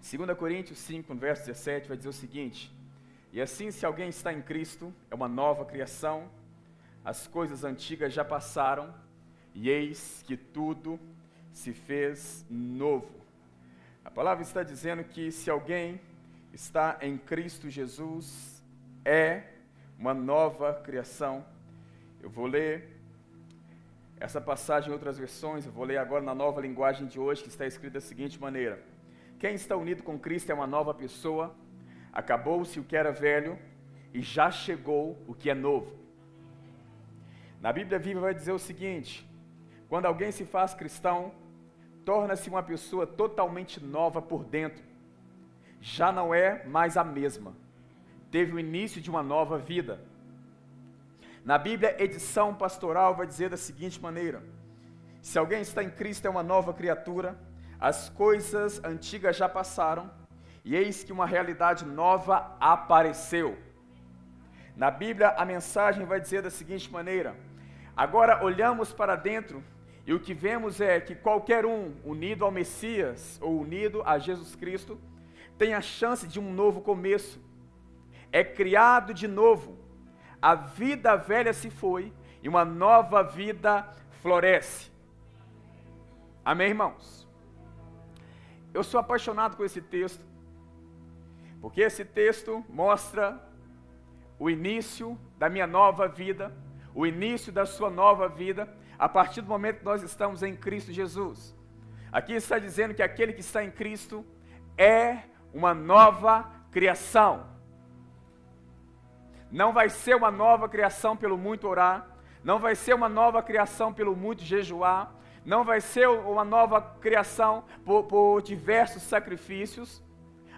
2 Coríntios 5, no verso 17, vai dizer o seguinte: E assim, se alguém está em Cristo, é uma nova criação, as coisas antigas já passaram, e eis que tudo se fez novo. A palavra está dizendo que se alguém está em Cristo Jesus, é uma nova criação. Eu vou ler essa passagem em outras versões, eu vou ler agora na nova linguagem de hoje, que está escrita da seguinte maneira: Quem está unido com Cristo é uma nova pessoa, acabou-se o que era velho e já chegou o que é novo. Na Bíblia Viva vai dizer o seguinte: quando alguém se faz cristão, torna-se uma pessoa totalmente nova por dentro. Já não é mais a mesma. Teve o início de uma nova vida. Na Bíblia, edição pastoral vai dizer da seguinte maneira: Se alguém está em Cristo é uma nova criatura, as coisas antigas já passaram, e eis que uma realidade nova apareceu. Na Bíblia, a mensagem vai dizer da seguinte maneira: Agora olhamos para dentro e o que vemos é que qualquer um unido ao Messias ou unido a Jesus Cristo tem a chance de um novo começo. É criado de novo. A vida velha se foi e uma nova vida floresce. Amém, irmãos? Eu sou apaixonado com esse texto, porque esse texto mostra o início da minha nova vida, o início da sua nova vida, a partir do momento que nós estamos em Cristo Jesus. Aqui está dizendo que aquele que está em Cristo é uma nova criação. Não vai ser uma nova criação pelo muito orar, não vai ser uma nova criação pelo muito jejuar, não vai ser uma nova criação por, por diversos sacrifícios.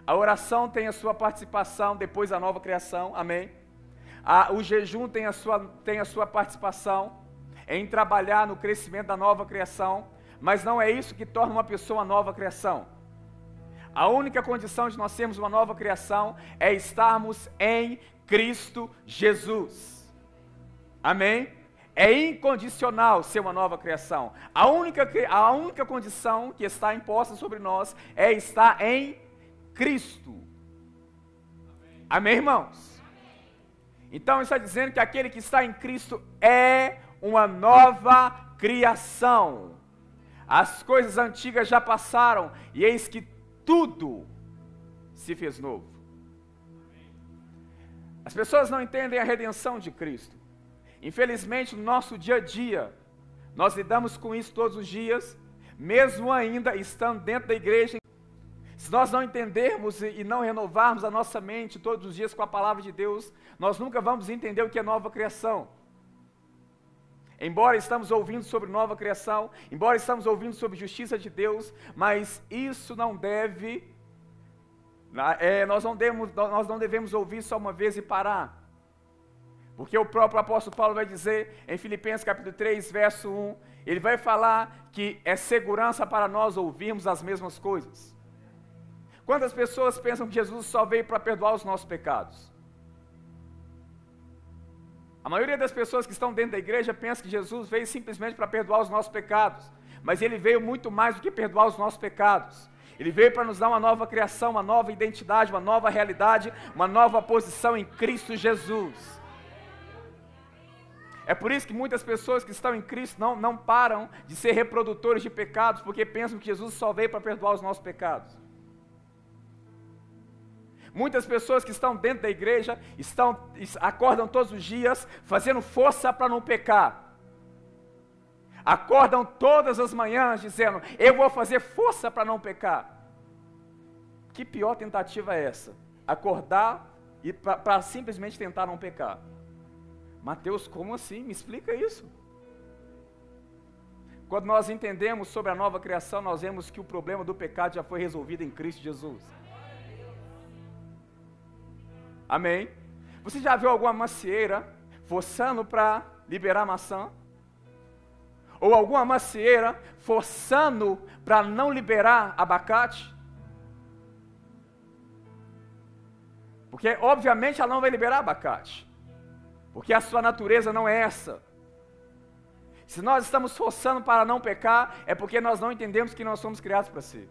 A oração tem a sua participação depois da nova criação, amém? A, o jejum tem a, sua, tem a sua participação em trabalhar no crescimento da nova criação, mas não é isso que torna uma pessoa uma nova criação. A única condição de nós sermos uma nova criação é estarmos em Cristo Jesus. Amém? É incondicional ser uma nova criação. A única, a única condição que está imposta sobre nós é estar em Cristo. Amém, irmãos? Então está dizendo que aquele que está em Cristo é uma nova criação. As coisas antigas já passaram e eis que tudo se fez novo. As pessoas não entendem a redenção de Cristo. Infelizmente, no nosso dia a dia, nós lidamos com isso todos os dias, mesmo ainda estando dentro da igreja. Se nós não entendermos e não renovarmos a nossa mente todos os dias com a palavra de Deus, nós nunca vamos entender o que é nova criação. Embora estamos ouvindo sobre nova criação, embora estamos ouvindo sobre justiça de Deus, mas isso não deve, é, nós, não devemos, nós não devemos ouvir só uma vez e parar. Porque o próprio apóstolo Paulo vai dizer em Filipenses capítulo 3, verso 1, ele vai falar que é segurança para nós ouvirmos as mesmas coisas. Quantas pessoas pensam que Jesus só veio para perdoar os nossos pecados? A maioria das pessoas que estão dentro da igreja pensa que Jesus veio simplesmente para perdoar os nossos pecados, mas ele veio muito mais do que perdoar os nossos pecados. Ele veio para nos dar uma nova criação, uma nova identidade, uma nova realidade, uma nova posição em Cristo Jesus. É por isso que muitas pessoas que estão em Cristo não, não param de ser reprodutores de pecados, porque pensam que Jesus só veio para perdoar os nossos pecados. Muitas pessoas que estão dentro da igreja estão acordam todos os dias fazendo força para não pecar. Acordam todas as manhãs dizendo: "Eu vou fazer força para não pecar". Que pior tentativa é essa? Acordar e para simplesmente tentar não pecar. Mateus, como assim? Me explica isso. Quando nós entendemos sobre a nova criação, nós vemos que o problema do pecado já foi resolvido em Cristo Jesus. Amém? Você já viu alguma macieira forçando para liberar maçã? Ou alguma macieira forçando para não liberar abacate? Porque, obviamente, ela não vai liberar abacate. Porque a sua natureza não é essa. Se nós estamos forçando para não pecar, é porque nós não entendemos que nós somos criados para ser.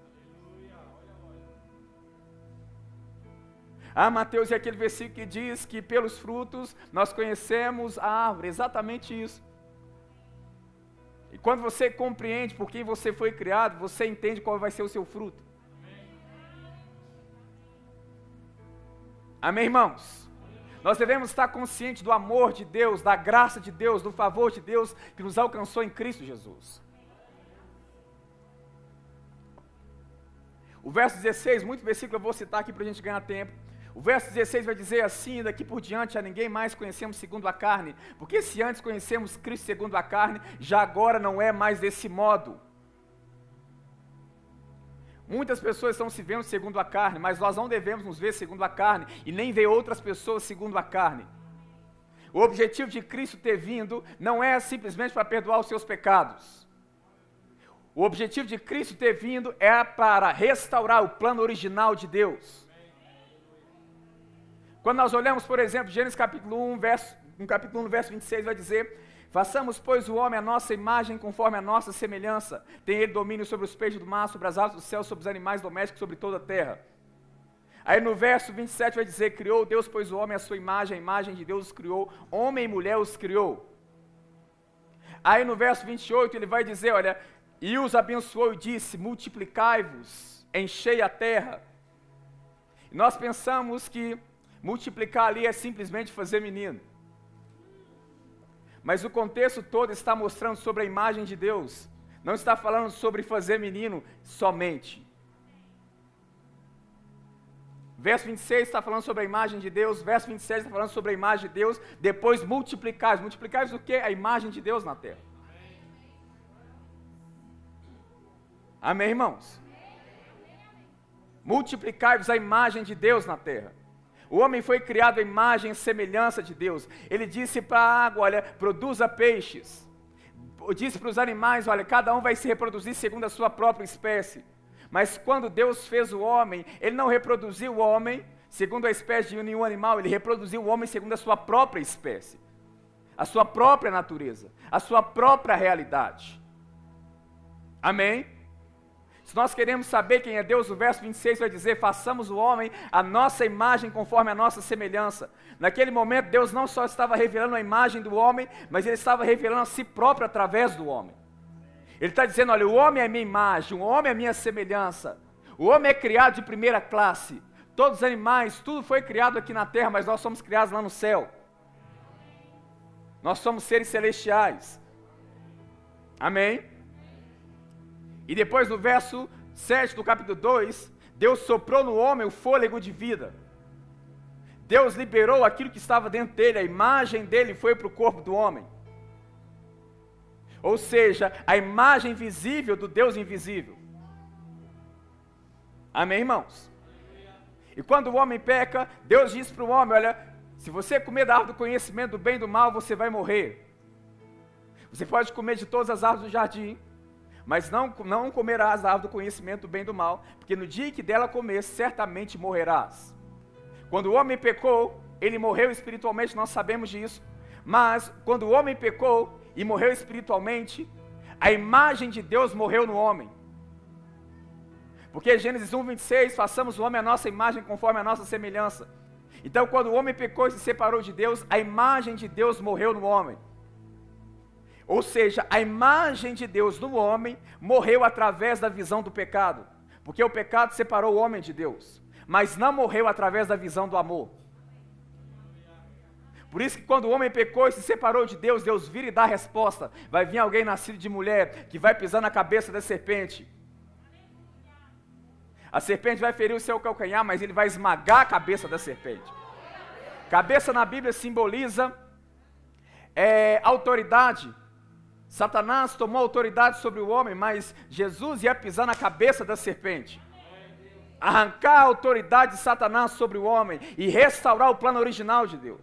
Ah, Mateus, é aquele versículo que diz que pelos frutos nós conhecemos a árvore, exatamente isso. E quando você compreende por quem você foi criado, você entende qual vai ser o seu fruto. Amém, irmãos? Nós devemos estar conscientes do amor de Deus, da graça de Deus, do favor de Deus que nos alcançou em Cristo Jesus. O verso 16, muito versículo eu vou citar aqui para a gente ganhar tempo. O verso 16 vai dizer assim: daqui por diante a ninguém mais conhecemos segundo a carne, porque se antes conhecemos Cristo segundo a carne, já agora não é mais desse modo. Muitas pessoas estão se vendo segundo a carne, mas nós não devemos nos ver segundo a carne e nem ver outras pessoas segundo a carne. O objetivo de Cristo ter vindo não é simplesmente para perdoar os seus pecados. O objetivo de Cristo ter vindo é para restaurar o plano original de Deus. Quando nós olhamos, por exemplo, Gênesis capítulo 1, verso, no capítulo 1, verso 26, vai dizer: Façamos, pois, o homem a nossa imagem, conforme a nossa semelhança. Tem ele domínio sobre os peixes do mar, sobre as aves do céu, sobre os animais domésticos, sobre toda a terra. Aí no verso 27 vai dizer: Criou Deus, pois, o homem a sua imagem, a imagem de Deus os criou, homem e mulher os criou. Aí no verso 28 ele vai dizer: Olha, e os abençoou e disse: Multiplicai-vos, enchei a terra. E nós pensamos que multiplicar ali é simplesmente fazer menino. Mas o contexto todo está mostrando sobre a imagem de Deus. Não está falando sobre fazer menino somente. Verso 26 está falando sobre a imagem de Deus. Verso 27 está falando sobre a imagem de Deus. Depois multiplicar. Multiplicar o que? A imagem de Deus na terra. Amém, irmãos? Multiplicai-vos a imagem de Deus na terra. O homem foi criado à imagem e semelhança de Deus. Ele disse para a água: olha, produza peixes. Disse para os animais: olha, cada um vai se reproduzir segundo a sua própria espécie. Mas quando Deus fez o homem, ele não reproduziu o homem segundo a espécie de nenhum animal, ele reproduziu o homem segundo a sua própria espécie, a sua própria natureza, a sua própria realidade. Amém? Se nós queremos saber quem é Deus, o verso 26 vai dizer: façamos o homem a nossa imagem conforme a nossa semelhança. Naquele momento, Deus não só estava revelando a imagem do homem, mas ele estava revelando a si próprio através do homem. Ele está dizendo: olha, o homem é minha imagem, o homem é minha semelhança. O homem é criado de primeira classe. Todos os animais, tudo foi criado aqui na terra, mas nós somos criados lá no céu. Nós somos seres celestiais. Amém? E depois no verso 7 do capítulo 2, Deus soprou no homem o fôlego de vida. Deus liberou aquilo que estava dentro dele, a imagem dele foi para o corpo do homem. Ou seja, a imagem visível do Deus invisível. Amém, irmãos? E quando o homem peca, Deus diz para o homem: Olha, se você comer da árvore do conhecimento do bem e do mal, você vai morrer. Você pode comer de todas as árvores do jardim, mas não, não comerás a árvore do conhecimento do bem e do mal, porque no dia que dela comer, certamente morrerás. Quando o homem pecou, ele morreu espiritualmente, nós sabemos disso. Mas quando o homem pecou e morreu espiritualmente, a imagem de Deus morreu no homem. Porque Gênesis 1, 26, façamos o homem a nossa imagem conforme a nossa semelhança. Então, quando o homem pecou e se separou de Deus, a imagem de Deus morreu no homem. Ou seja, a imagem de Deus no homem morreu através da visão do pecado, porque o pecado separou o homem de Deus, mas não morreu através da visão do amor. Por isso que quando o homem pecou e se separou de Deus, Deus vira e dá a resposta. Vai vir alguém nascido de mulher que vai pisar na cabeça da serpente. A serpente vai ferir o seu calcanhar, mas ele vai esmagar a cabeça da serpente. Cabeça na Bíblia simboliza é, autoridade, Satanás tomou autoridade sobre o homem, mas Jesus ia pisar na cabeça da serpente. Arrancar a autoridade de Satanás sobre o homem e restaurar o plano original de Deus.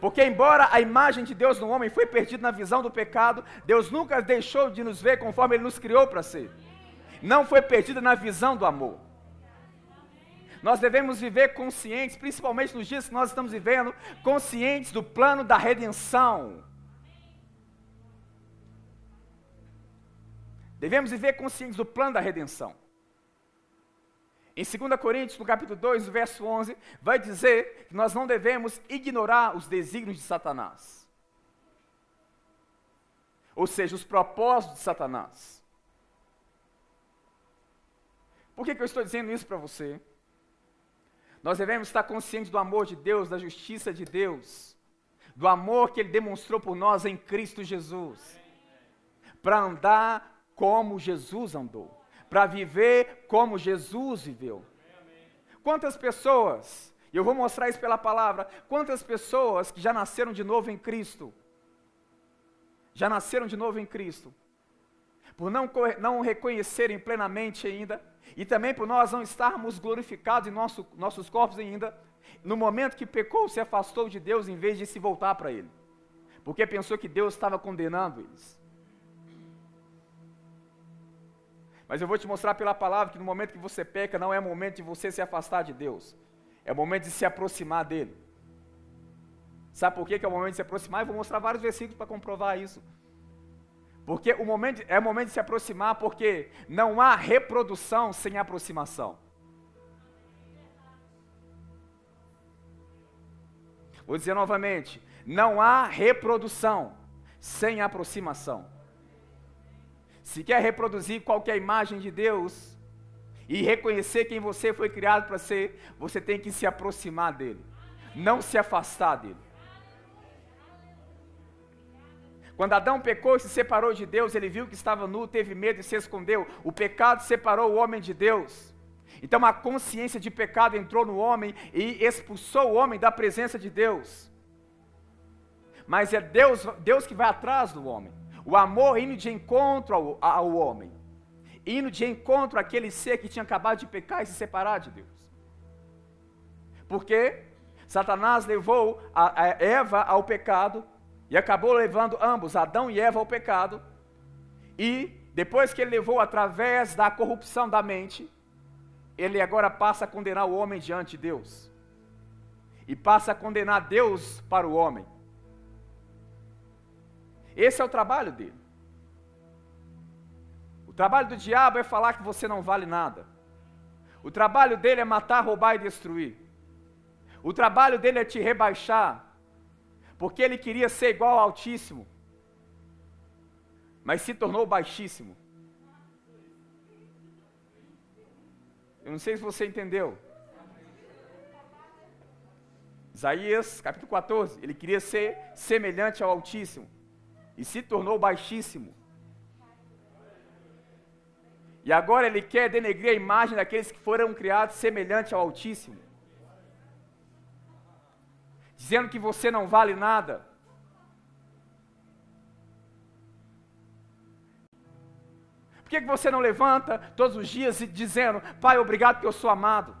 Porque, embora a imagem de Deus no homem foi perdida na visão do pecado, Deus nunca deixou de nos ver conforme Ele nos criou para ser. Não foi perdida na visão do amor. Nós devemos viver conscientes, principalmente nos dias que nós estamos vivendo, conscientes do plano da redenção Devemos viver conscientes do plano da redenção. Em 2 Coríntios, no capítulo 2, no verso 11, vai dizer que nós não devemos ignorar os desígnios de Satanás. Ou seja, os propósitos de Satanás. Por que, que eu estou dizendo isso para você? Nós devemos estar conscientes do amor de Deus, da justiça de Deus, do amor que Ele demonstrou por nós em Cristo Jesus, para andar como Jesus andou, para viver como Jesus viveu. Quantas pessoas, e eu vou mostrar isso pela palavra, quantas pessoas que já nasceram de novo em Cristo, já nasceram de novo em Cristo, por não, não reconhecerem plenamente ainda e também por nós não estarmos glorificados em nosso, nossos corpos ainda, no momento que pecou, se afastou de Deus em vez de se voltar para Ele, porque pensou que Deus estava condenando eles. Mas eu vou te mostrar pela palavra que no momento que você peca, não é momento de você se afastar de Deus, é momento de se aproximar dEle. Sabe por que é o momento de se aproximar? Eu vou mostrar vários versículos para comprovar isso. Porque o momento, é o momento de se aproximar, porque não há reprodução sem aproximação. Vou dizer novamente: não há reprodução sem aproximação. Se quer reproduzir qualquer imagem de Deus e reconhecer quem você foi criado para ser, você tem que se aproximar dele, não se afastar dele. Quando Adão pecou e se separou de Deus, ele viu que estava nu, teve medo e se escondeu. O pecado separou o homem de Deus. Então a consciência de pecado entrou no homem e expulsou o homem da presença de Deus. Mas é Deus, Deus que vai atrás do homem. O amor indo de encontro ao, ao homem. Indo de encontro àquele ser que tinha acabado de pecar e se separar de Deus. Porque Satanás levou a, a Eva ao pecado e acabou levando ambos, Adão e Eva, ao pecado. E depois que ele levou através da corrupção da mente, ele agora passa a condenar o homem diante de Deus. E passa a condenar Deus para o homem. Esse é o trabalho dele. O trabalho do diabo é falar que você não vale nada. O trabalho dele é matar, roubar e destruir. O trabalho dele é te rebaixar, porque ele queria ser igual ao Altíssimo, mas se tornou baixíssimo. Eu não sei se você entendeu. Isaías capítulo 14, ele queria ser semelhante ao Altíssimo e se tornou baixíssimo. E agora ele quer denegrir a imagem daqueles que foram criados semelhante ao Altíssimo dizendo que você não vale nada. Por que, que você não levanta todos os dias dizendo, Pai, obrigado que eu sou amado,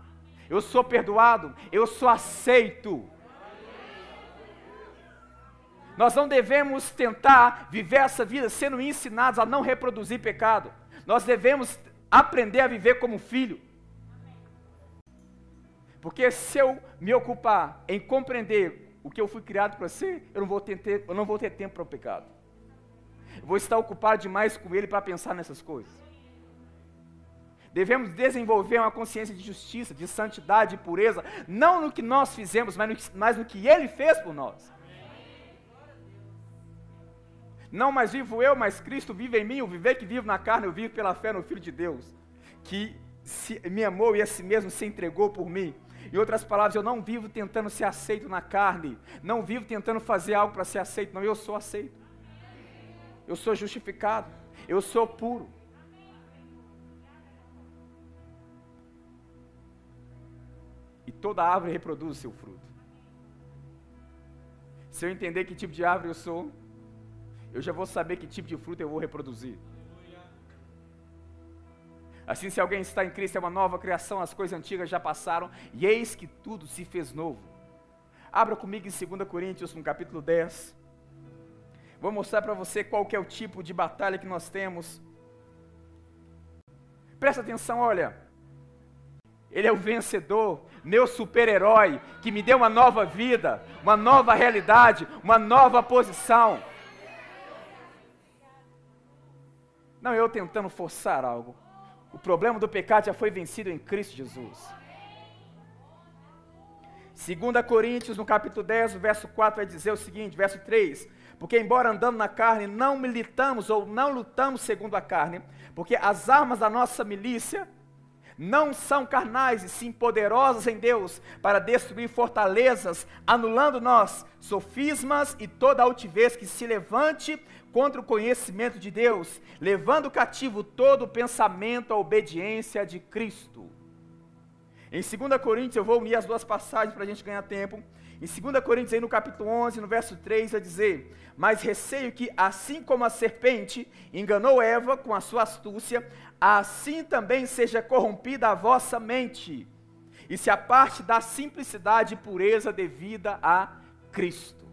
eu sou perdoado, eu sou aceito? Nós não devemos tentar viver essa vida sendo ensinados a não reproduzir pecado. Nós devemos aprender a viver como filho. Porque se eu me ocupar em compreender o que eu fui criado para ser, eu não vou ter, eu não vou ter tempo para o pecado. Eu vou estar ocupado demais com ele para pensar nessas coisas. Devemos desenvolver uma consciência de justiça, de santidade, de pureza, não no que nós fizemos, mas no, mas no que ele fez por nós. Não mais vivo eu, mas Cristo vive em mim. O viver que vivo na carne, eu vivo pela fé no Filho de Deus, que se, me amou e a si mesmo se entregou por mim. Em outras palavras, eu não vivo tentando ser aceito na carne, não vivo tentando fazer algo para ser aceito, não, eu sou aceito. Eu sou justificado, eu sou puro. E toda árvore reproduz o seu fruto. Se eu entender que tipo de árvore eu sou, eu já vou saber que tipo de fruto eu vou reproduzir. Assim, se alguém está em Cristo, é uma nova criação, as coisas antigas já passaram, e eis que tudo se fez novo. Abra comigo em 2 Coríntios, no capítulo 10. Vou mostrar para você qual é o tipo de batalha que nós temos. Presta atenção, olha. Ele é o vencedor, meu super-herói, que me deu uma nova vida, uma nova realidade, uma nova posição. Não eu tentando forçar algo. O problema do pecado já foi vencido em Cristo Jesus. 2 Coríntios, no capítulo 10, o verso 4, vai dizer o seguinte, verso 3: Porque, embora andando na carne, não militamos ou não lutamos segundo a carne, porque as armas da nossa milícia não são carnais e sim poderosas em Deus para destruir fortalezas, anulando nós sofismas e toda altivez que se levante contra o conhecimento de Deus, levando cativo todo o pensamento à obediência de Cristo. Em 2 Coríntios, eu vou unir as duas passagens para a gente ganhar tempo. Em 2 Coríntios, aí no capítulo 11, no verso 3, vai dizer: Mas receio que, assim como a serpente enganou Eva com a sua astúcia, assim também seja corrompida a vossa mente, e se aparte da simplicidade e pureza devida a Cristo.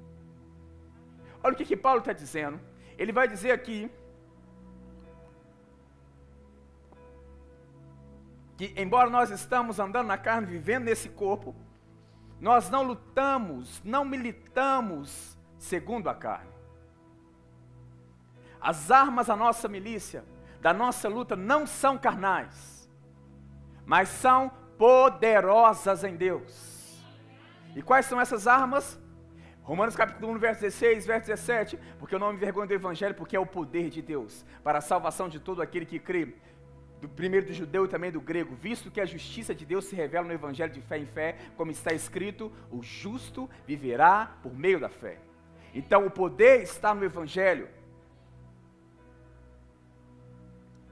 Olha o que, que Paulo está dizendo. Ele vai dizer aqui que, embora nós estamos andando na carne, vivendo nesse corpo, nós não lutamos, não militamos segundo a carne. As armas da nossa milícia, da nossa luta, não são carnais, mas são poderosas em Deus. E quais são essas armas? Romanos capítulo 1, verso 16, verso 17, porque eu não me envergonho do Evangelho, porque é o poder de Deus, para a salvação de todo aquele que crê, do primeiro do judeu e também do grego, visto que a justiça de Deus se revela no Evangelho de fé em fé, como está escrito, o justo viverá por meio da fé. Então o poder está no Evangelho.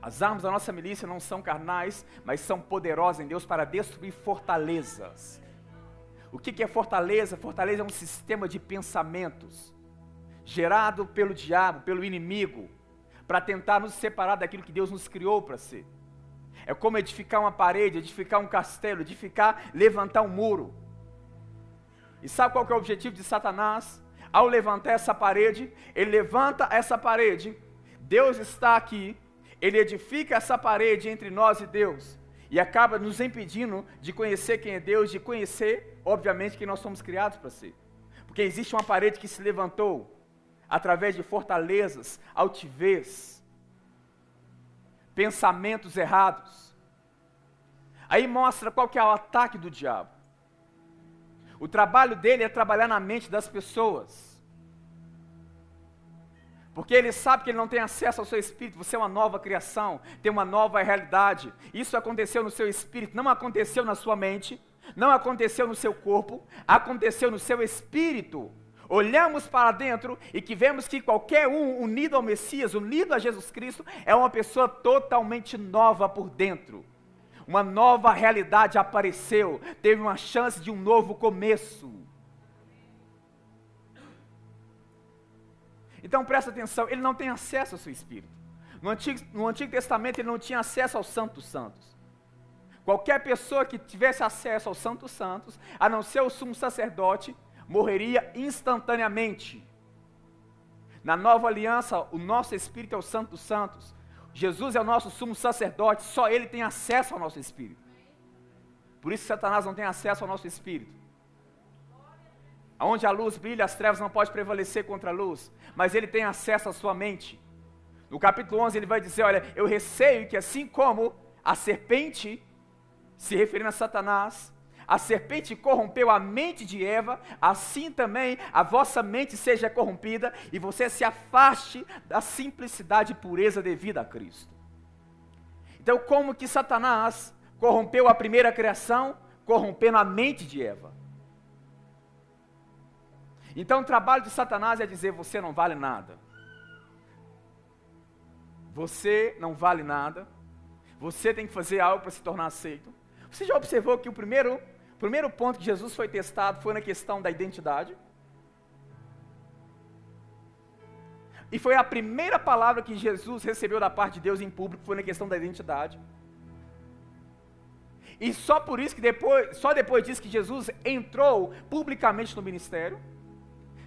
As armas da nossa milícia não são carnais, mas são poderosas em Deus para destruir fortalezas o que é fortaleza? Fortaleza é um sistema de pensamentos gerado pelo diabo, pelo inimigo, para tentar nos separar daquilo que Deus nos criou para ser. É como edificar uma parede, edificar um castelo, edificar, levantar um muro. E sabe qual é o objetivo de Satanás? Ao levantar essa parede, ele levanta essa parede, Deus está aqui, ele edifica essa parede entre nós e Deus, e acaba nos impedindo de conhecer quem é Deus, de conhecer obviamente, que nós somos criados para ser. Porque existe uma parede que se levantou através de fortalezas, altivez, pensamentos errados. Aí mostra qual que é o ataque do diabo. O trabalho dele é trabalhar na mente das pessoas. Porque ele sabe que ele não tem acesso ao seu espírito, você é uma nova criação, tem uma nova realidade. Isso aconteceu no seu espírito, não aconteceu na sua mente não aconteceu no seu corpo, aconteceu no seu espírito. Olhamos para dentro e que vemos que qualquer um unido ao Messias, unido a Jesus Cristo, é uma pessoa totalmente nova por dentro. Uma nova realidade apareceu, teve uma chance de um novo começo. Então presta atenção, ele não tem acesso ao seu espírito. No Antigo, no Antigo Testamento ele não tinha acesso aos santos santos. Qualquer pessoa que tivesse acesso aos santos santos, a não ser o sumo sacerdote, morreria instantaneamente. Na nova aliança, o nosso espírito é o santo santos. Jesus é o nosso sumo sacerdote, só ele tem acesso ao nosso espírito. Por isso Satanás não tem acesso ao nosso espírito. Onde a luz brilha, as trevas não podem prevalecer contra a luz, mas ele tem acesso à sua mente. No capítulo 11 ele vai dizer, olha, eu receio que assim como a serpente se referindo a Satanás, a serpente corrompeu a mente de Eva, assim também a vossa mente seja corrompida e você se afaste da simplicidade e pureza devida a Cristo. Então, como que Satanás corrompeu a primeira criação, corrompendo a mente de Eva? Então, o trabalho de Satanás é dizer: você não vale nada. Você não vale nada. Você tem que fazer algo para se tornar aceito. Você já observou que o primeiro, primeiro ponto que Jesus foi testado foi na questão da identidade? E foi a primeira palavra que Jesus recebeu da parte de Deus em público, foi na questão da identidade. E só por isso que depois, só depois disso que Jesus entrou publicamente no ministério.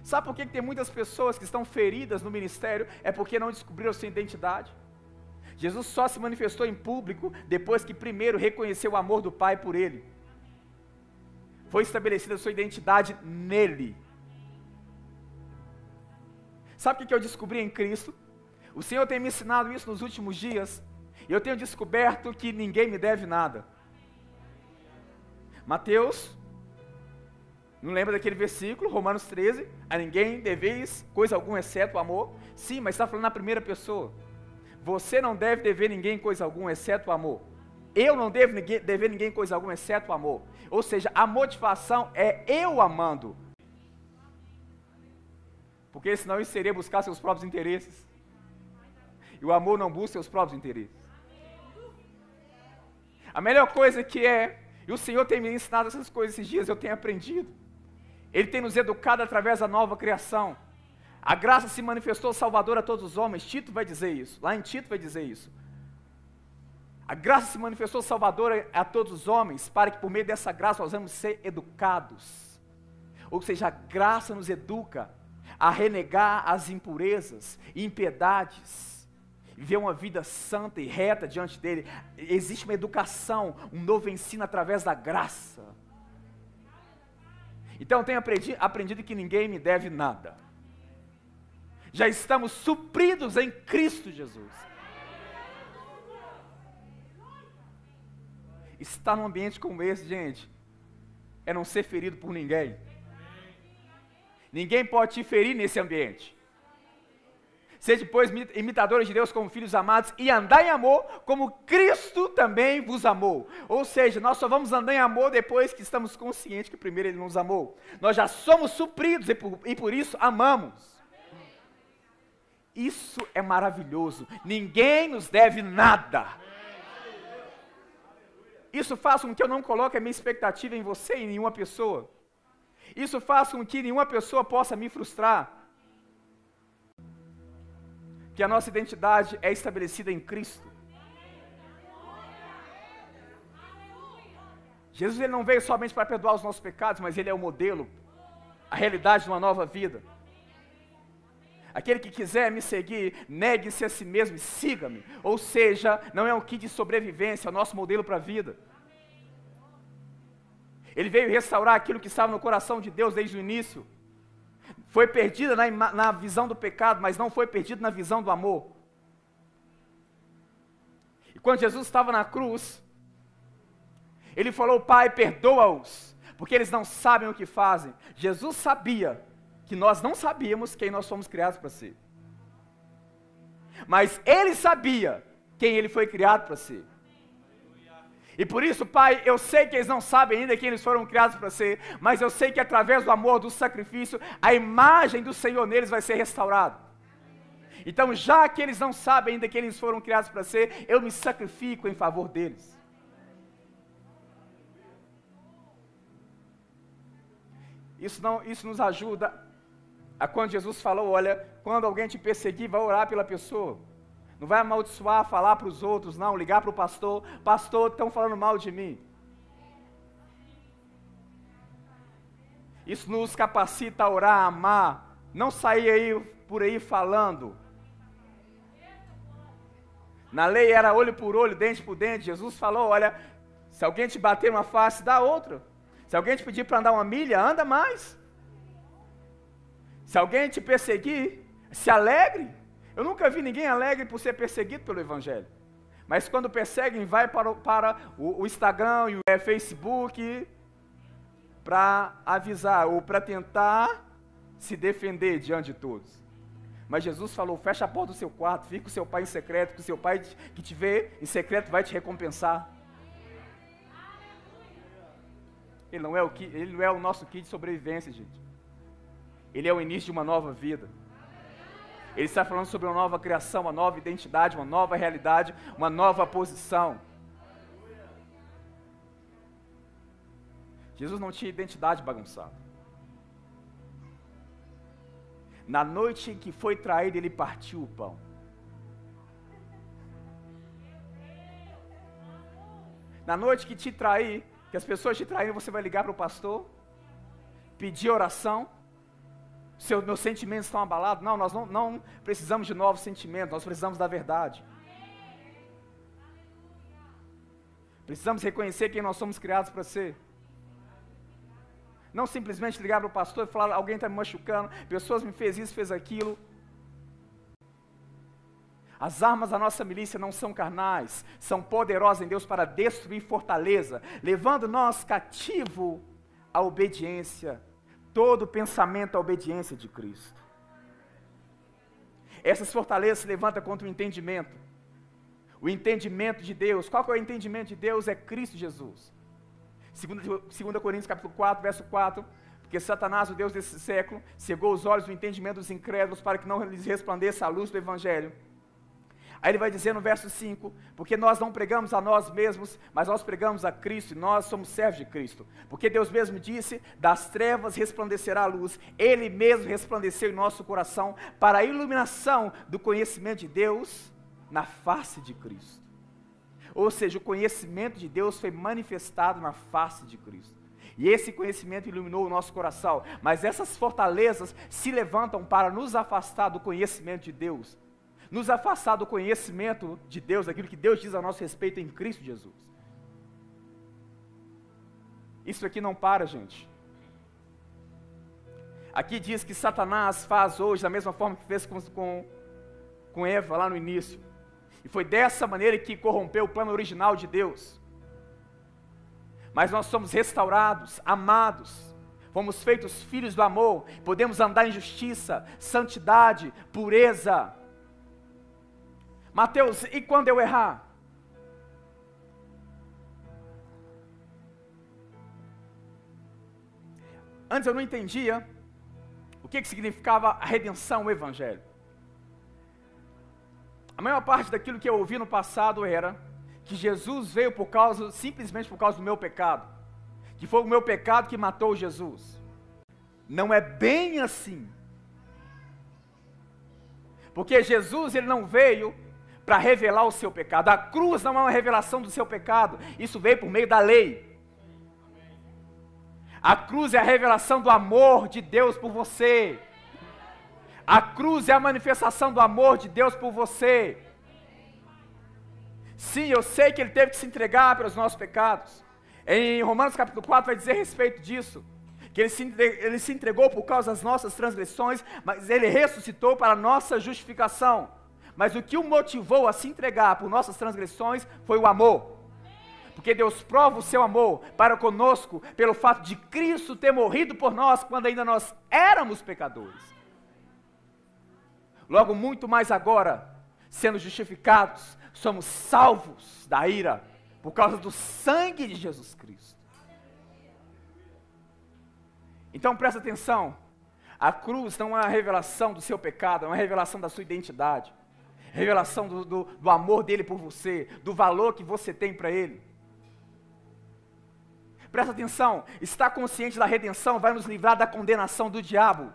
Sabe por que tem muitas pessoas que estão feridas no ministério? É porque não descobriram sua identidade. Jesus só se manifestou em público depois que primeiro reconheceu o amor do Pai por ele. Foi estabelecida a sua identidade nele. Sabe o que eu descobri em Cristo? O Senhor tem me ensinado isso nos últimos dias. E eu tenho descoberto que ninguém me deve nada. Mateus, não lembra daquele versículo, Romanos 13, a ninguém deveis coisa alguma exceto o amor? Sim, mas está falando na primeira pessoa. Você não deve dever ninguém coisa alguma exceto o amor. Eu não devo ninguém, dever ninguém coisa alguma exceto o amor. Ou seja, a motivação é eu amando. Porque senão isso seria buscar seus próprios interesses. E o amor não busca seus próprios interesses. A melhor coisa que é, e o Senhor tem me ensinado essas coisas esses dias, eu tenho aprendido. Ele tem nos educado através da nova criação. A graça se manifestou salvadora a todos os homens. Tito vai dizer isso. Lá em Tito vai dizer isso. A graça se manifestou salvadora a todos os homens, para que por meio dessa graça nós vamos ser educados. Ou seja, a graça nos educa a renegar as impurezas e impiedades viver uma vida santa e reta diante dele. Existe uma educação, um novo ensino através da graça. Então tenho aprendido que ninguém me deve nada. Já estamos supridos em Cristo Jesus. Estar num ambiente como esse, gente, é não ser ferido por ninguém. Ninguém pode te ferir nesse ambiente. Sede, pois, imitadores de Deus como filhos amados e andar em amor como Cristo também vos amou. Ou seja, nós só vamos andar em amor depois que estamos conscientes que primeiro Ele nos amou. Nós já somos supridos e por, e por isso amamos. Isso é maravilhoso. Ninguém nos deve nada. Isso faz com que eu não coloque a minha expectativa em você e em nenhuma pessoa. Isso faz com que nenhuma pessoa possa me frustrar que a nossa identidade é estabelecida em Cristo. Jesus ele não veio somente para perdoar os nossos pecados, mas ele é o modelo, a realidade de uma nova vida. Aquele que quiser me seguir, negue-se a si mesmo e siga-me. Ou seja, não é um kit de sobrevivência, é o nosso modelo para a vida. Ele veio restaurar aquilo que estava no coração de Deus desde o início. Foi perdida na, na visão do pecado, mas não foi perdida na visão do amor. E quando Jesus estava na cruz, ele falou: Pai, perdoa-os, porque eles não sabem o que fazem. Jesus sabia que nós não sabíamos quem nós fomos criados para ser. Mas ele sabia quem ele foi criado para ser. E por isso, Pai, eu sei que eles não sabem ainda quem eles foram criados para ser, mas eu sei que através do amor, do sacrifício, a imagem do Senhor neles vai ser restaurada. Então, já que eles não sabem ainda quem eles foram criados para ser, eu me sacrifico em favor deles. Isso, não, isso nos ajuda a quando Jesus falou: olha, quando alguém te perseguir, vai orar pela pessoa. Não vai amaldiçoar, falar para os outros, não, ligar para o pastor, pastor, estão falando mal de mim. Isso nos capacita a orar, a amar, não sair aí por aí falando. Na lei era olho por olho, dente por dente. Jesus falou: olha, se alguém te bater uma face, dá outra. Se alguém te pedir para andar uma milha, anda mais. Se alguém te perseguir, se alegre. Eu nunca vi ninguém alegre por ser perseguido pelo Evangelho. Mas quando perseguem, vai para, para o, o Instagram e o é, Facebook para avisar ou para tentar se defender diante de todos. Mas Jesus falou: fecha a porta do seu quarto, fica com seu pai em secreto, que o seu pai que te vê em secreto vai te recompensar. Ele não é o, ele não é o nosso kit de sobrevivência, gente. Ele é o início de uma nova vida. Ele está falando sobre uma nova criação, uma nova identidade, uma nova realidade, uma nova posição. Jesus não tinha identidade bagunçada. Na noite em que foi traído, ele partiu o pão. Na noite que te trair, que as pessoas te traíram, você vai ligar para o pastor, pedir oração, seu, meus sentimentos estão abalados. Não, nós não, não precisamos de novos sentimentos, nós precisamos da verdade. Precisamos reconhecer quem nós somos criados para ser. Não simplesmente ligar para o pastor e falar, alguém está me machucando, pessoas me fez isso, fez aquilo. As armas da nossa milícia não são carnais, são poderosas em Deus para destruir fortaleza, levando nós cativo à obediência, todo pensamento à obediência de Cristo. Essas fortalezas se levantam contra o entendimento. O entendimento de Deus, qual é o entendimento de Deus? É Cristo Jesus. 2 Coríntios capítulo 4, verso 4, porque Satanás, o Deus desse século, cegou os olhos do entendimento dos incrédulos para que não lhes resplandeça a luz do Evangelho Aí ele vai dizer no verso 5: Porque nós não pregamos a nós mesmos, mas nós pregamos a Cristo, e nós somos servos de Cristo. Porque Deus mesmo disse: Das trevas resplandecerá a luz, Ele mesmo resplandeceu em nosso coração, para a iluminação do conhecimento de Deus na face de Cristo. Ou seja, o conhecimento de Deus foi manifestado na face de Cristo. E esse conhecimento iluminou o nosso coração. Mas essas fortalezas se levantam para nos afastar do conhecimento de Deus nos afastar do conhecimento de Deus, daquilo que Deus diz a nosso respeito em Cristo Jesus. Isso aqui não para, gente. Aqui diz que Satanás faz hoje da mesma forma que fez com, com, com Eva lá no início. E foi dessa maneira que corrompeu o plano original de Deus. Mas nós somos restaurados, amados, fomos feitos filhos do amor, podemos andar em justiça, santidade, pureza, Mateus, e quando eu errar? Antes eu não entendia o que, que significava a redenção, o Evangelho. A maior parte daquilo que eu ouvi no passado era que Jesus veio por causa, simplesmente por causa do meu pecado. Que foi o meu pecado que matou Jesus. Não é bem assim. Porque Jesus ele não veio para revelar o seu pecado. A cruz não é uma revelação do seu pecado, isso veio por meio da lei. A cruz é a revelação do amor de Deus por você. A cruz é a manifestação do amor de Deus por você. Sim, eu sei que ele teve que se entregar pelos nossos pecados. Em Romanos capítulo 4 vai dizer a respeito disso. Que ele se, ele se entregou por causa das nossas transgressões, mas ele ressuscitou para a nossa justificação. Mas o que o motivou a se entregar por nossas transgressões foi o amor. Porque Deus prova o seu amor para conosco pelo fato de Cristo ter morrido por nós quando ainda nós éramos pecadores. Logo, muito mais agora, sendo justificados, somos salvos da ira por causa do sangue de Jesus Cristo. Então presta atenção, a cruz não é uma revelação do seu pecado, é uma revelação da sua identidade revelação do, do, do amor dele por você, do valor que você tem para ele. Presta atenção, estar consciente da redenção vai nos livrar da condenação do diabo.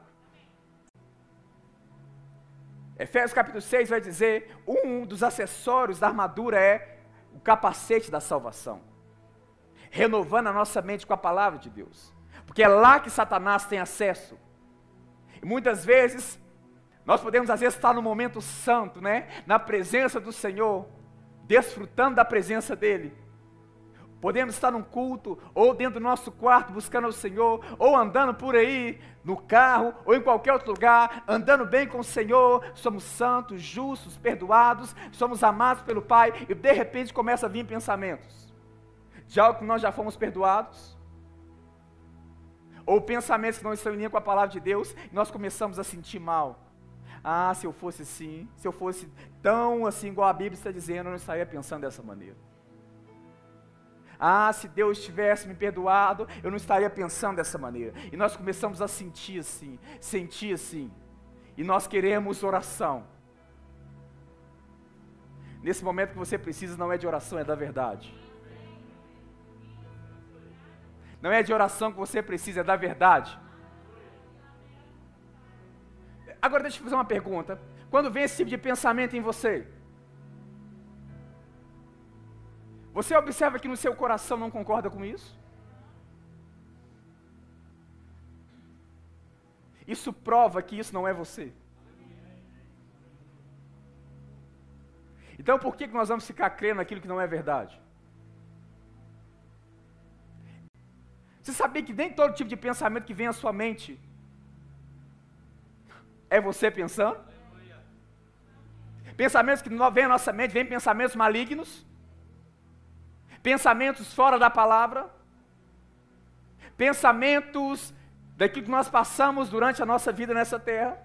Efésios capítulo 6 vai dizer: um dos acessórios da armadura é o capacete da salvação, renovando a nossa mente com a palavra de Deus, porque é lá que Satanás tem acesso. E muitas vezes nós podemos às vezes estar no momento santo, né? Na presença do Senhor, desfrutando da presença dele. Podemos estar num culto, ou dentro do nosso quarto buscando o Senhor, ou andando por aí, no carro, ou em qualquer outro lugar, andando bem com o Senhor, somos santos, justos, perdoados, somos amados pelo Pai, e de repente começa a vir pensamentos de algo que nós já fomos perdoados, ou pensamentos que não estão em linha com a palavra de Deus, e nós começamos a sentir mal. Ah, se eu fosse assim, se eu fosse tão assim igual a Bíblia está dizendo, eu não estaria pensando dessa maneira. Ah, se Deus tivesse me perdoado, eu não estaria pensando dessa maneira. E nós começamos a sentir assim, sentir assim. E nós queremos oração. Nesse momento que você precisa não é de oração, é da verdade. Não é de oração que você precisa, é da verdade. Agora deixa eu fazer uma pergunta. Quando vem esse tipo de pensamento em você, você observa que no seu coração não concorda com isso? Isso prova que isso não é você. Então por que nós vamos ficar crendo naquilo que não é verdade? Você sabia que nem todo tipo de pensamento que vem à sua mente é você pensando? Pensamentos que vêm à nossa mente, vêm pensamentos malignos, pensamentos fora da palavra, pensamentos daquilo que nós passamos durante a nossa vida nessa terra.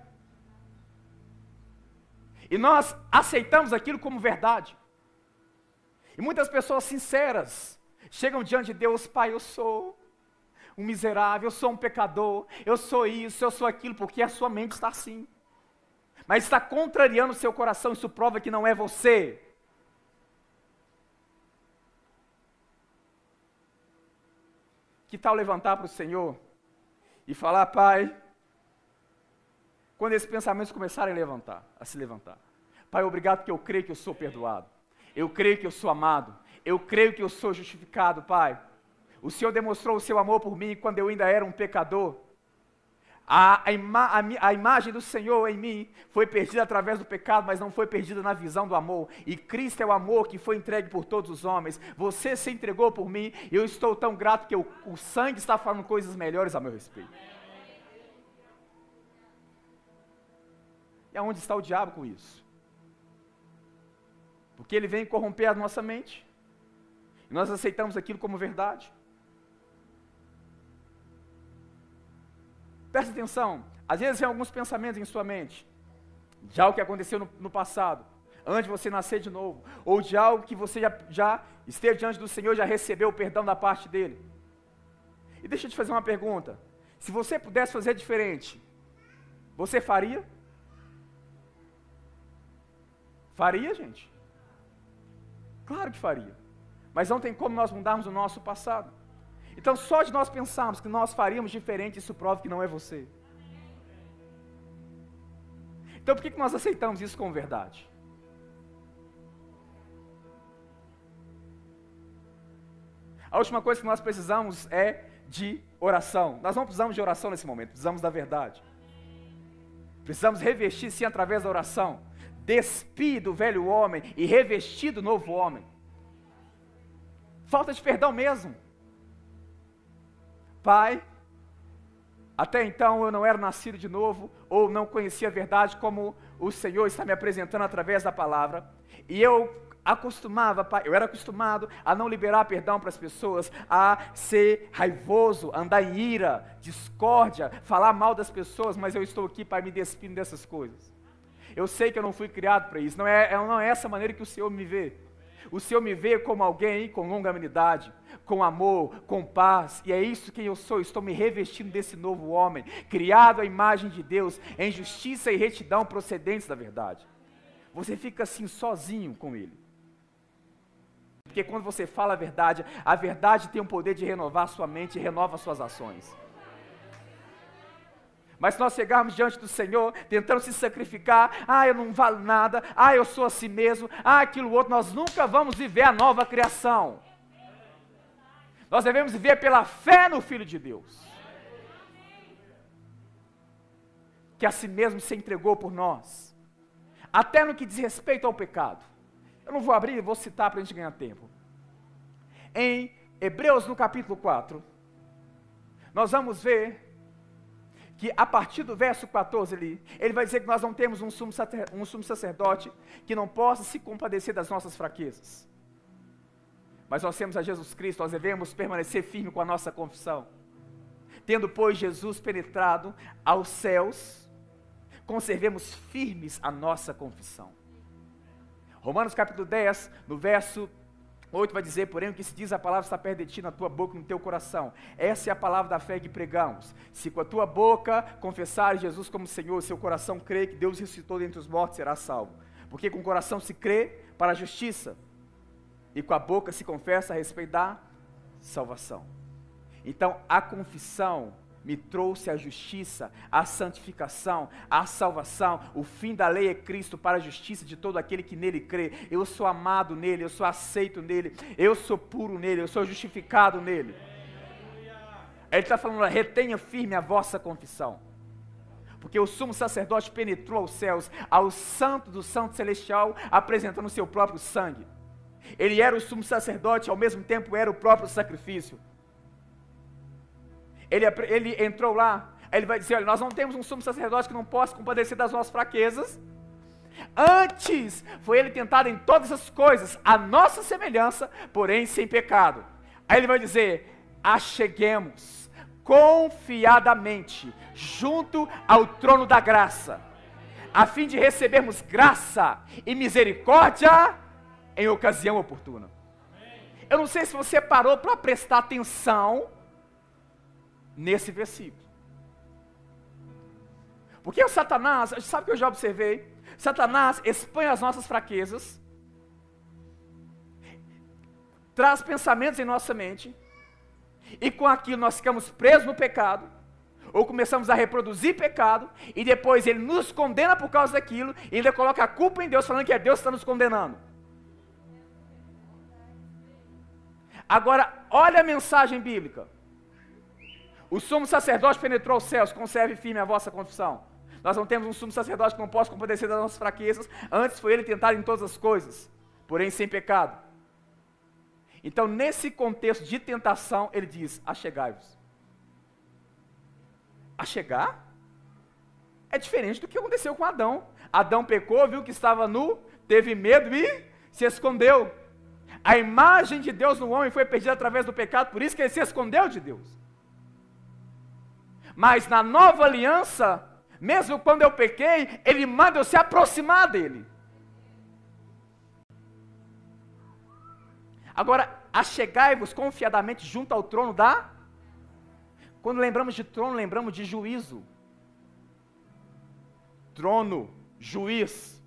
E nós aceitamos aquilo como verdade. E muitas pessoas sinceras chegam diante de Deus, Pai, eu sou um miserável, eu sou um pecador, eu sou isso, eu sou aquilo, porque a sua mente está assim. Mas está contrariando o seu coração, isso prova que não é você. Que tal levantar para o Senhor e falar, Pai, quando esses pensamentos começarem a levantar, a se levantar. Pai, obrigado porque eu creio que eu sou perdoado. Eu creio que eu sou amado. Eu creio que eu sou justificado, Pai. O Senhor demonstrou o seu amor por mim quando eu ainda era um pecador. A, a, ima, a, a, imagem do Senhor em mim foi perdida através do pecado, mas não foi perdida na visão do amor. E Cristo é o amor que foi entregue por todos os homens. Você se entregou por mim eu estou tão grato que o sangue está falando coisas melhores a meu respeito. E aonde está o diabo com isso? Porque ele vem corromper a nossa mente. E nós aceitamos aquilo como verdade. Preste atenção, às vezes tem alguns pensamentos em sua mente, de algo que aconteceu no, no passado, antes de você nascer de novo, ou de algo que você já, já esteve diante do Senhor, já recebeu o perdão da parte dele. E deixa eu te fazer uma pergunta: se você pudesse fazer diferente, você faria? Faria, gente? Claro que faria. Mas não tem como nós mudarmos o nosso passado. Então, só de nós pensarmos que nós faríamos diferente, isso prova que não é você. Então, por que nós aceitamos isso como verdade? A última coisa que nós precisamos é de oração. Nós não precisamos de oração nesse momento, precisamos da verdade. Precisamos revestir, sim, através da oração. Despir do velho homem e revestir do novo homem. Falta de perdão mesmo. Pai, até então eu não era nascido de novo, ou não conhecia a verdade como o Senhor está me apresentando através da palavra, e eu acostumava, pai, eu era acostumado a não liberar perdão para as pessoas, a ser raivoso, andar em ira, discórdia, falar mal das pessoas, mas eu estou aqui para me despindo dessas coisas. Eu sei que eu não fui criado para isso, não é, não é essa maneira que o Senhor me vê. O Senhor me vê como alguém com longanimidade, com amor, com paz, e é isso que eu sou. Estou me revestindo desse novo homem, criado à imagem de Deus, em justiça e retidão procedentes da verdade. Você fica assim sozinho com Ele. Porque quando você fala a verdade, a verdade tem o poder de renovar sua mente e renova suas ações. Mas se nós chegarmos diante do Senhor, tentando se sacrificar, ah, eu não valo nada, ah, eu sou assim mesmo, ah, aquilo outro, nós nunca vamos viver a nova criação. Nós devemos viver pela fé no Filho de Deus. Que a si mesmo se entregou por nós, até no que diz respeito ao pecado. Eu não vou abrir, vou citar para a gente ganhar tempo. Em Hebreus, no capítulo 4, nós vamos ver que a partir do verso 14 ali, ele vai dizer que nós não temos um sumo, um sumo sacerdote que não possa se compadecer das nossas fraquezas. Mas nós temos a Jesus Cristo, nós devemos permanecer firme com a nossa confissão. Tendo, pois, Jesus penetrado aos céus, conservemos firmes a nossa confissão. Romanos capítulo 10, no verso 8 vai dizer, porém, o que se diz a palavra está perto de ti, na tua boca e no teu coração. Essa é a palavra da fé que pregamos. Se com a tua boca confessares Jesus como Senhor, seu coração crê que Deus ressuscitou dentre os mortos, será salvo. Porque com o coração se crê para a justiça, e com a boca se confessa a respeito da salvação. Então, a confissão me trouxe a justiça, a santificação, a salvação. O fim da lei é Cristo para a justiça de todo aquele que nele crê. Eu sou amado nele, eu sou aceito nele, eu sou puro nele, eu sou justificado nele. Ele está falando, retenha firme a vossa confissão. Porque o sumo sacerdote penetrou aos céus, ao santo do santo celestial, apresentando o seu próprio sangue. Ele era o sumo sacerdote, ao mesmo tempo era o próprio sacrifício. Ele, ele entrou lá, ele vai dizer: olha, nós não temos um sumo sacerdote que não possa compadecer das nossas fraquezas, Antes foi ele tentado em todas as coisas, a nossa semelhança, porém sem pecado. Aí ele vai dizer: acheguemos confiadamente junto ao trono da graça, a fim de recebermos graça e misericórdia em ocasião oportuna. Eu não sei se você parou para prestar atenção nesse versículo. Porque o Satanás, sabe o que eu já observei? Satanás expõe as nossas fraquezas, traz pensamentos em nossa mente, e com aquilo nós ficamos presos no pecado, ou começamos a reproduzir pecado, e depois ele nos condena por causa daquilo, e ainda coloca a culpa em Deus, falando que é Deus que está nos condenando. Agora, olha a mensagem bíblica. O sumo sacerdote penetrou os céus, conserve firme a vossa confissão. Nós não temos um sumo sacerdote que não possa compadecer das nossas fraquezas. Antes foi ele tentado em todas as coisas, porém sem pecado. Então, nesse contexto de tentação, ele diz: achegai-vos. Achegar é diferente do que aconteceu com Adão. Adão pecou, viu que estava nu, teve medo e se escondeu. A imagem de Deus no homem foi perdida através do pecado, por isso que ele se escondeu de Deus. Mas na nova aliança, mesmo quando eu pequei, Ele manda eu se aproximar dele. Agora, achegai-vos confiadamente junto ao trono da. Quando lembramos de trono, lembramos de juízo. Trono, juiz.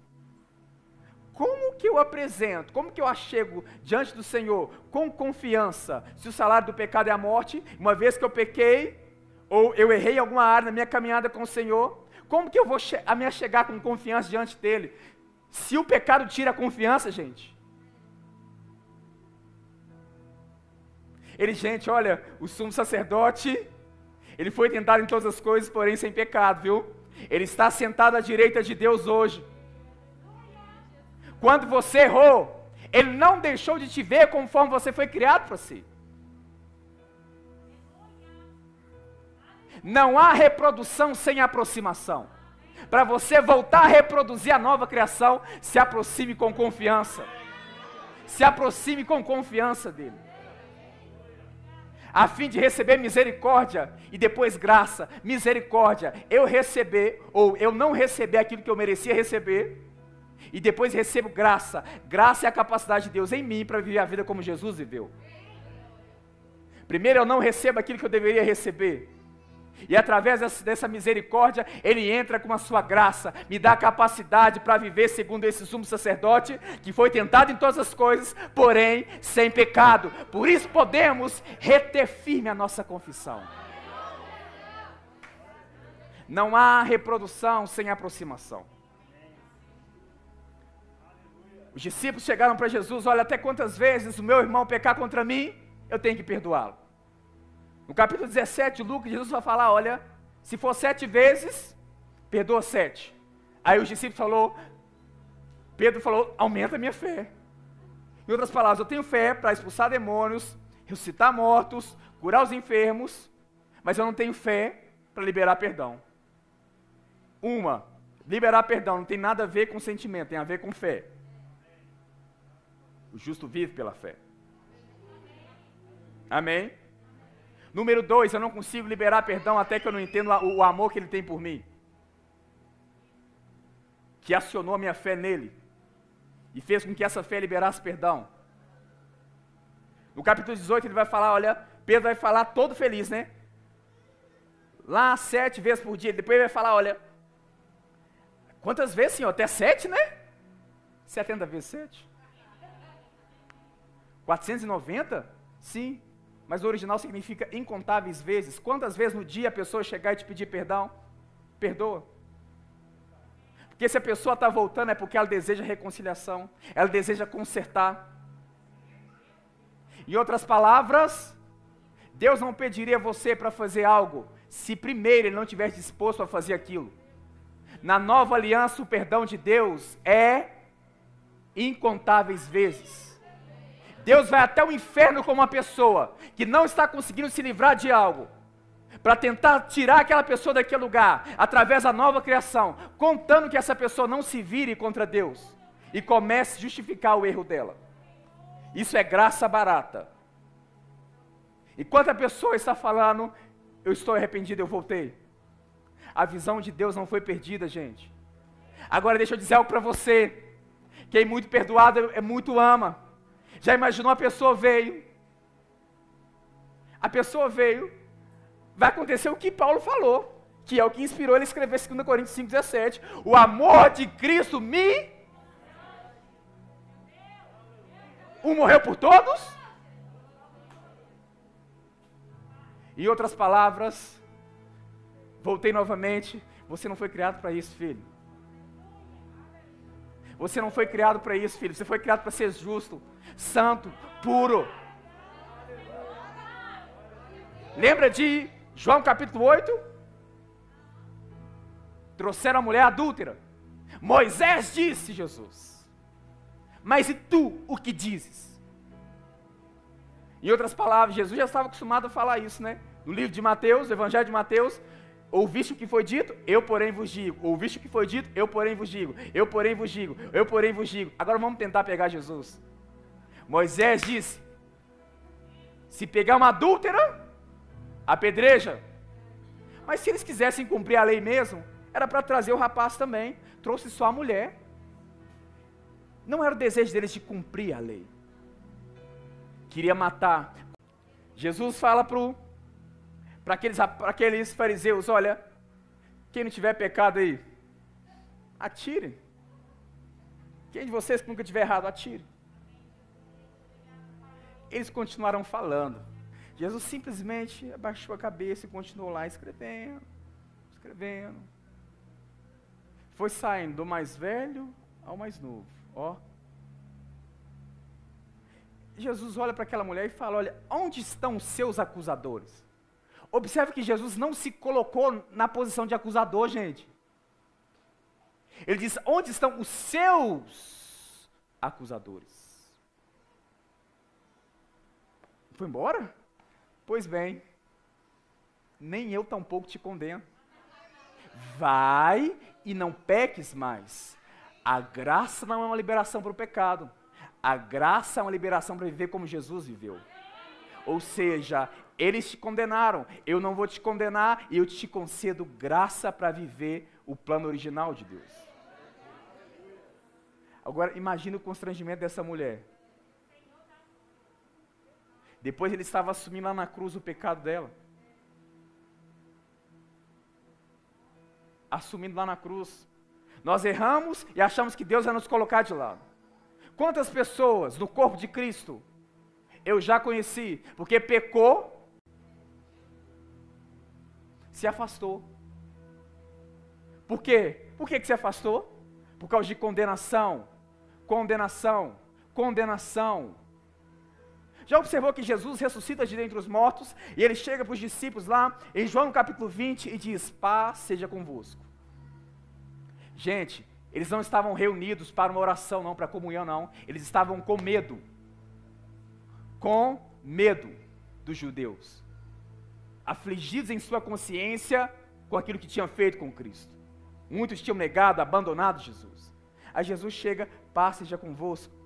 Como que eu apresento, como que eu achego diante do Senhor com confiança, se o salário do pecado é a morte, uma vez que eu pequei, ou eu errei alguma área na minha caminhada com o Senhor, como que eu vou a me chegar com confiança diante dele? Se o pecado tira a confiança, gente. Ele, gente, olha, o sumo sacerdote, ele foi tentado em todas as coisas, porém sem pecado, viu? Ele está sentado à direita de Deus hoje. Quando você errou, ele não deixou de te ver conforme você foi criado para si. Não há reprodução sem aproximação. Para você voltar a reproduzir a nova criação, se aproxime com confiança. Se aproxime com confiança dele. A fim de receber misericórdia e depois graça, misericórdia, eu receber ou eu não receber aquilo que eu merecia receber, e depois recebo graça. Graça é a capacidade de Deus em mim para viver a vida como Jesus viveu. Primeiro eu não recebo aquilo que eu deveria receber. E através dessa misericórdia, Ele entra com a sua graça, me dá capacidade para viver segundo esse sumo sacerdote, que foi tentado em todas as coisas, porém sem pecado. Por isso podemos reter firme a nossa confissão. Não há reprodução sem aproximação. Os discípulos chegaram para Jesus: Olha, até quantas vezes o meu irmão pecar contra mim, eu tenho que perdoá-lo. No capítulo 17, Lucas, Jesus vai falar: olha, se for sete vezes, perdoa sete. Aí os discípulos falou, Pedro falou, aumenta a minha fé. Em outras palavras, eu tenho fé para expulsar demônios, ressuscitar mortos, curar os enfermos, mas eu não tenho fé para liberar perdão. Uma, liberar perdão não tem nada a ver com sentimento, tem a ver com fé. O justo vive pela fé. Amém? Número dois, eu não consigo liberar perdão até que eu não entendo o amor que ele tem por mim. Que acionou a minha fé nele. E fez com que essa fé liberasse perdão. No capítulo 18 ele vai falar, olha, Pedro vai falar todo feliz, né? Lá sete vezes por dia. Depois ele vai falar, olha, quantas vezes, senhor? Até sete, né? 70 vezes sete. 490? Sim mas o original significa incontáveis vezes. Quantas vezes no dia a pessoa chegar e te pedir perdão? Perdoa. Porque se a pessoa está voltando é porque ela deseja reconciliação, ela deseja consertar. Em outras palavras, Deus não pediria você para fazer algo se primeiro ele não estiver disposto a fazer aquilo. Na nova aliança, o perdão de Deus é incontáveis vezes. Deus vai até o inferno com uma pessoa que não está conseguindo se livrar de algo, para tentar tirar aquela pessoa daquele lugar, através da nova criação, contando que essa pessoa não se vire contra Deus e comece a justificar o erro dela. Isso é graça barata. Enquanto a pessoa está falando, eu estou arrependido, eu voltei. A visão de Deus não foi perdida, gente. Agora deixa eu dizer algo para você. Quem é muito perdoado é muito ama. Já imaginou a pessoa veio? A pessoa veio, vai acontecer o que Paulo falou, que é o que inspirou ele a escrever 2 Coríntios 5,17. O amor de Cristo me. Um morreu por todos? Em outras palavras, voltei novamente. Você não foi criado para isso, filho. Você não foi criado para isso, filho. Você foi criado para ser justo, santo, puro. Lembra de João capítulo 8? Trouxeram a mulher adúltera. Moisés disse, Jesus. Mas e tu o que dizes? Em outras palavras, Jesus já estava acostumado a falar isso, né? No livro de Mateus, Evangelho de Mateus, ouviste o que foi dito, eu porém vos digo. Ouviste o que foi dito, eu porém vos digo. Eu porém vos digo, eu porém vos digo. Agora vamos tentar pegar Jesus. Moisés disse: se pegar uma adúltera, apedreja. Mas se eles quisessem cumprir a lei mesmo, era para trazer o rapaz também. Trouxe só a mulher. Não era o desejo deles de cumprir a lei. Queria matar. Jesus fala para aqueles, aqueles fariseus: olha, quem não tiver pecado aí, atire. Quem de vocês que nunca tiver errado, atire. Eles continuaram falando. Jesus simplesmente abaixou a cabeça e continuou lá escrevendo, escrevendo. Foi saindo do mais velho ao mais novo, ó. Jesus olha para aquela mulher e fala: Olha, onde estão os seus acusadores? Observe que Jesus não se colocou na posição de acusador, gente. Ele diz: Onde estão os seus acusadores? Foi embora? Pois bem, nem eu tampouco te condeno. Vai e não peques mais. A graça não é uma liberação para o pecado. A graça é uma liberação para viver como Jesus viveu. Ou seja, eles te condenaram, eu não vou te condenar eu te concedo graça para viver o plano original de Deus. Agora imagine o constrangimento dessa mulher. Depois ele estava assumindo lá na cruz o pecado dela. Assumindo lá na cruz. Nós erramos e achamos que Deus vai nos colocar de lado. Quantas pessoas no corpo de Cristo eu já conheci, porque pecou, se afastou. Por quê? Por que, que se afastou? Por causa de condenação, condenação, condenação. Já observou que Jesus ressuscita de dentre os mortos e ele chega para os discípulos lá em João capítulo 20 e diz: Paz seja convosco. Gente, eles não estavam reunidos para uma oração, não, para comunhão, não. Eles estavam com medo. Com medo dos judeus. Afligidos em sua consciência com aquilo que tinham feito com Cristo. Muitos tinham negado, abandonado Jesus. Aí Jesus chega, paz seja convosco.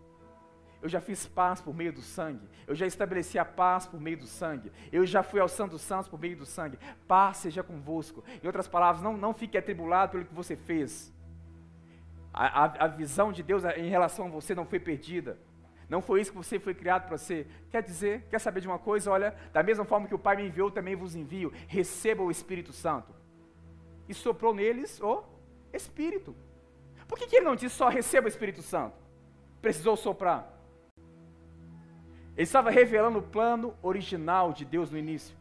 Eu já fiz paz por meio do sangue. Eu já estabeleci a paz por meio do sangue. Eu já fui ao Santo Santos por meio do sangue. Paz seja convosco. Em outras palavras, não, não fique atribulado pelo que você fez. A, a, a visão de Deus em relação a você não foi perdida. Não foi isso que você foi criado para ser. Quer dizer, quer saber de uma coisa? Olha, da mesma forma que o Pai me enviou, também vos envio. Receba o Espírito Santo. E soprou neles o Espírito. Por que, que ele não disse só receba o Espírito Santo? Precisou soprar. Ele estava revelando o plano original de Deus no início.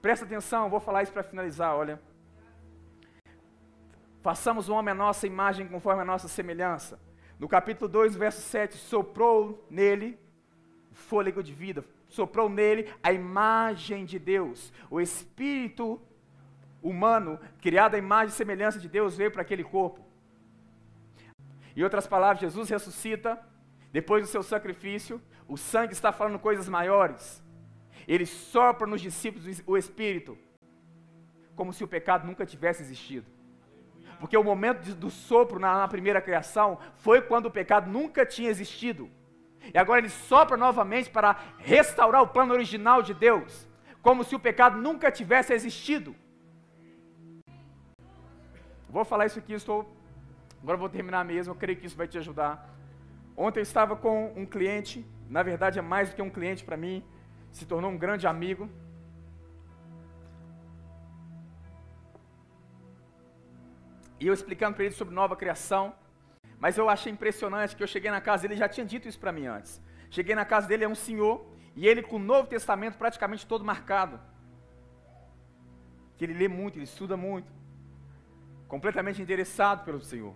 Presta atenção, vou falar isso para finalizar, olha. Façamos o homem a nossa imagem conforme a nossa semelhança. No capítulo 2, verso 7, soprou nele fôlego de vida, soprou nele a imagem de Deus. O espírito humano, criado à imagem e semelhança de Deus, veio para aquele corpo. Em outras palavras, Jesus ressuscita, depois do seu sacrifício, o sangue está falando coisas maiores. ele sopra nos discípulos o Espírito, como se o pecado nunca tivesse existido. Porque o momento do sopro na, na primeira criação foi quando o pecado nunca tinha existido. E agora ele sopra novamente para restaurar o plano original de Deus, como se o pecado nunca tivesse existido. Vou falar isso aqui, estou. Agora vou terminar mesmo, eu creio que isso vai te ajudar. Ontem eu estava com um cliente, na verdade é mais do que um cliente para mim, se tornou um grande amigo. E eu explicando para ele sobre nova criação. Mas eu achei impressionante que eu cheguei na casa dele, ele já tinha dito isso para mim antes. Cheguei na casa dele, é um senhor, e ele com o Novo Testamento praticamente todo marcado. Que ele lê muito, ele estuda muito. Completamente interessado pelo Senhor.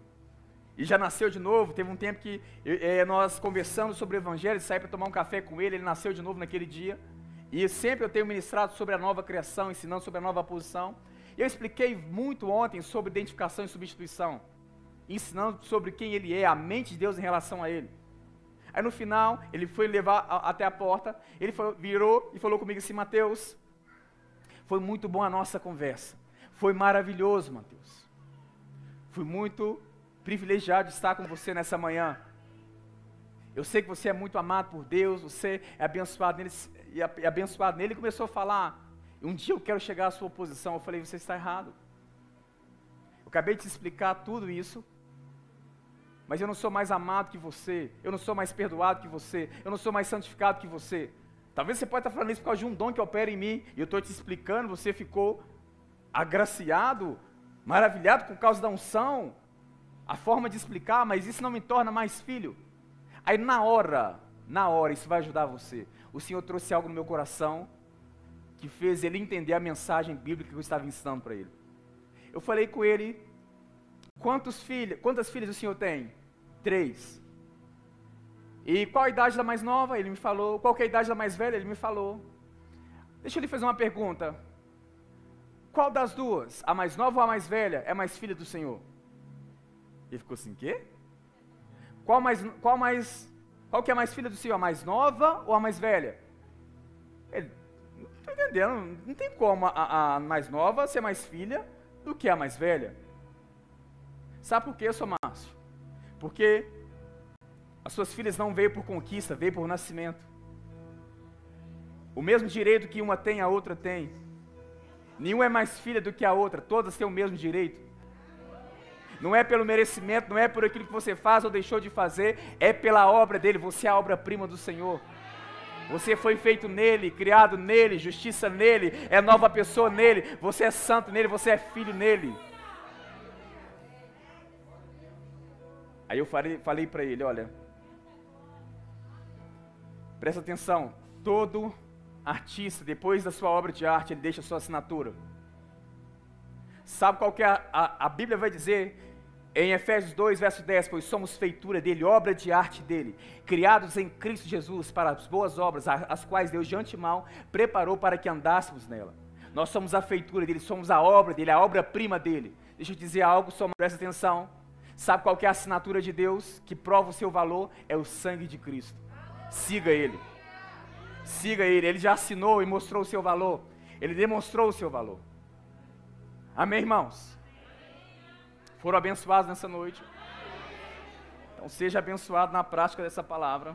E já nasceu de novo. Teve um tempo que é, nós conversamos sobre o Evangelho, saí para tomar um café com ele, ele nasceu de novo naquele dia. E sempre eu tenho ministrado sobre a nova criação, ensinando sobre a nova posição. Eu expliquei muito ontem sobre identificação e substituição, ensinando sobre quem ele é, a mente de Deus em relação a ele. Aí no final, ele foi levar a, até a porta, ele falou, virou e falou comigo assim: Mateus, foi muito bom a nossa conversa, foi maravilhoso, Mateus. Fui muito privilegiado de estar com você nessa manhã. Eu sei que você é muito amado por Deus, você é abençoado nele, e abençoado nele. Ele começou a falar um dia eu quero chegar à sua posição. Eu falei, você está errado. Eu acabei de te explicar tudo isso. Mas eu não sou mais amado que você. Eu não sou mais perdoado que você. Eu não sou mais santificado que você. Talvez você pode estar falando isso por causa de um dom que opera em mim. E eu estou te explicando, você ficou agraciado, maravilhado por causa da unção. A forma de explicar, mas isso não me torna mais filho. Aí na hora, na hora, isso vai ajudar você. O Senhor trouxe algo no meu coração que fez ele entender a mensagem bíblica que eu estava ensinando para ele. Eu falei com ele, quantos filhos, quantas filhas o senhor tem? Três. E qual a idade da mais nova? Ele me falou. Qual é a idade da mais velha? Ele me falou. Deixa eu lhe fazer uma pergunta. Qual das duas, a mais nova ou a mais velha, é mais filha do Senhor? Ele ficou assim, quê? Qual mais, qual mais, qual que é mais filha do Senhor, a mais nova ou a mais velha? Ele, Estou entendendo, não tem como a, a, mais nova ser mais filha do que a mais velha. Sabe por quê, seu Márcio? Porque as suas filhas não veio por conquista, veio por nascimento. O mesmo direito que uma tem, a outra tem. Nenhuma é mais filha do que a outra, todas têm o mesmo direito. Não é pelo merecimento, não é por aquilo que você faz ou deixou de fazer, é pela obra dele. Você é a obra-prima do Senhor. Você foi feito nele, criado nele, justiça nele, é nova pessoa nele, você é santo nele, você é filho nele. Aí eu falei, falei para ele: olha, presta atenção, todo artista, depois da sua obra de arte, ele deixa a sua assinatura. Sabe qual que é a, a, a Bíblia vai dizer em Efésios 2, verso 10, pois somos feitura dele, obra de arte dele, criados em Cristo Jesus para as boas obras, as quais Deus de antemão preparou para que andássemos nela. Nós somos a feitura dele, somos a obra dele, a obra-prima dele. Deixa eu dizer algo, só presta atenção. Sabe qual é a assinatura de Deus que prova o seu valor? É o sangue de Cristo. Siga ele. Siga ele. Ele já assinou e mostrou o seu valor. Ele demonstrou o seu valor. Amém, irmãos? Foram abençoados nessa noite? Então seja abençoado na prática dessa palavra.